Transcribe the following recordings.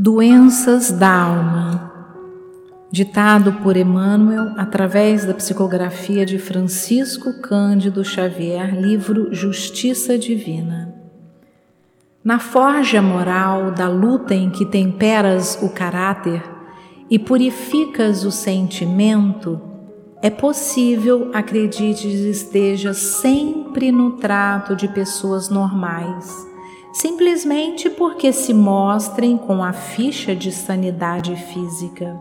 Doenças da alma. Ditado por Emmanuel através da psicografia de Francisco Cândido Xavier, livro Justiça Divina. Na forja moral da luta em que temperas o caráter e purificas o sentimento, é possível, acredites, esteja sempre no trato de pessoas normais simplesmente porque se mostrem com a ficha de sanidade física.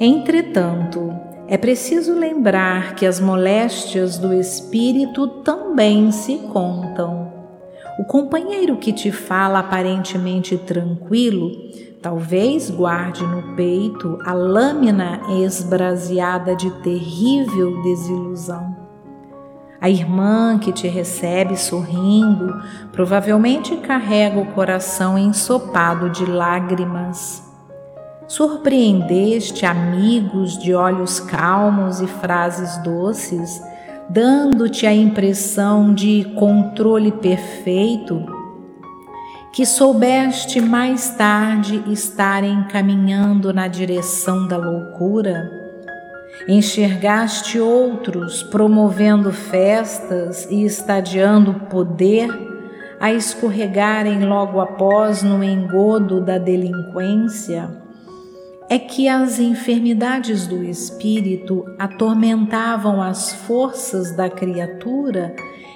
Entretanto, é preciso lembrar que as moléstias do espírito também se contam. O companheiro que te fala aparentemente tranquilo, talvez guarde no peito a lâmina esbraseada de terrível desilusão. A irmã que te recebe sorrindo provavelmente carrega o coração ensopado de lágrimas. Surpreendeste amigos de olhos calmos e frases doces, dando-te a impressão de controle perfeito, que soubeste mais tarde estarem caminhando na direção da loucura? Enxergaste outros promovendo festas e estadiando poder a escorregarem logo após no engodo da delinquência? É que as enfermidades do espírito atormentavam as forças da criatura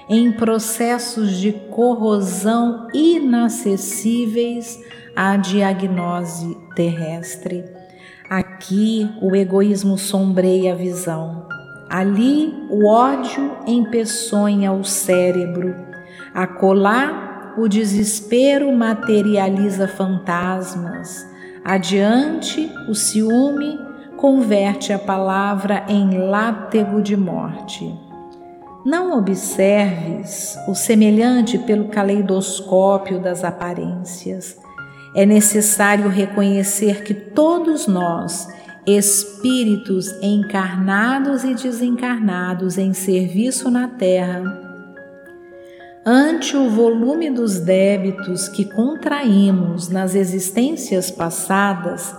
em processos de corrosão inacessíveis à diagnose terrestre. Aqui o egoísmo sombreia a visão. Ali o ódio empeçonha o cérebro. Acolá o desespero materializa fantasmas. Adiante o ciúme converte a palavra em látego de morte. Não observes o semelhante pelo caleidoscópio das aparências. É necessário reconhecer que todos nós, espíritos encarnados e desencarnados em serviço na Terra, ante o volume dos débitos que contraímos nas existências passadas,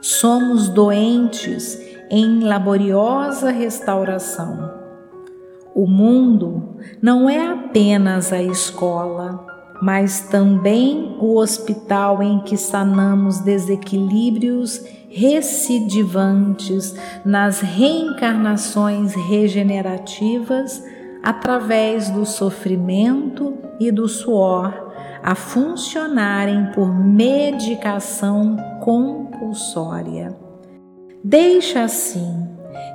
somos doentes em laboriosa restauração. O mundo não é apenas a escola, mas também o hospital em que sanamos desequilíbrios recidivantes nas reencarnações regenerativas através do sofrimento e do suor a funcionarem por medicação compulsória. Deixa assim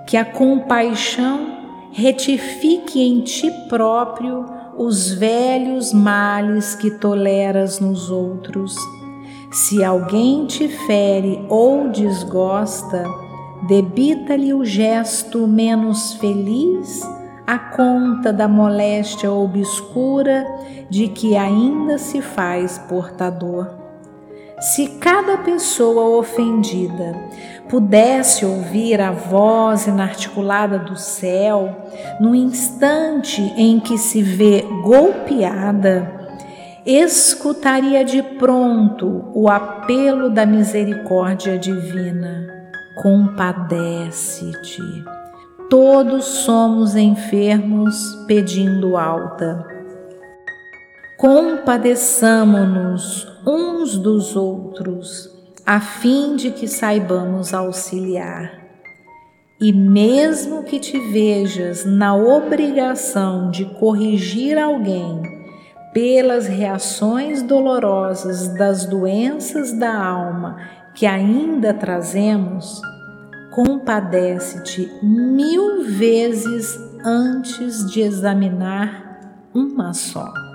que a compaixão retifique em ti próprio os velhos males que toleras nos outros. Se alguém te fere ou desgosta, debita-lhe o gesto menos feliz a conta da moléstia obscura de que ainda se faz portador. Se cada pessoa ofendida pudesse ouvir a voz inarticulada do céu, no instante em que se vê golpeada, escutaria de pronto o apelo da misericórdia divina: compadece-te. Todos somos enfermos pedindo alta compadeçamo-nos uns dos outros, a fim de que saibamos auxiliar. E mesmo que te vejas na obrigação de corrigir alguém pelas reações dolorosas das doenças da alma que ainda trazemos, compadece-te mil vezes antes de examinar uma só.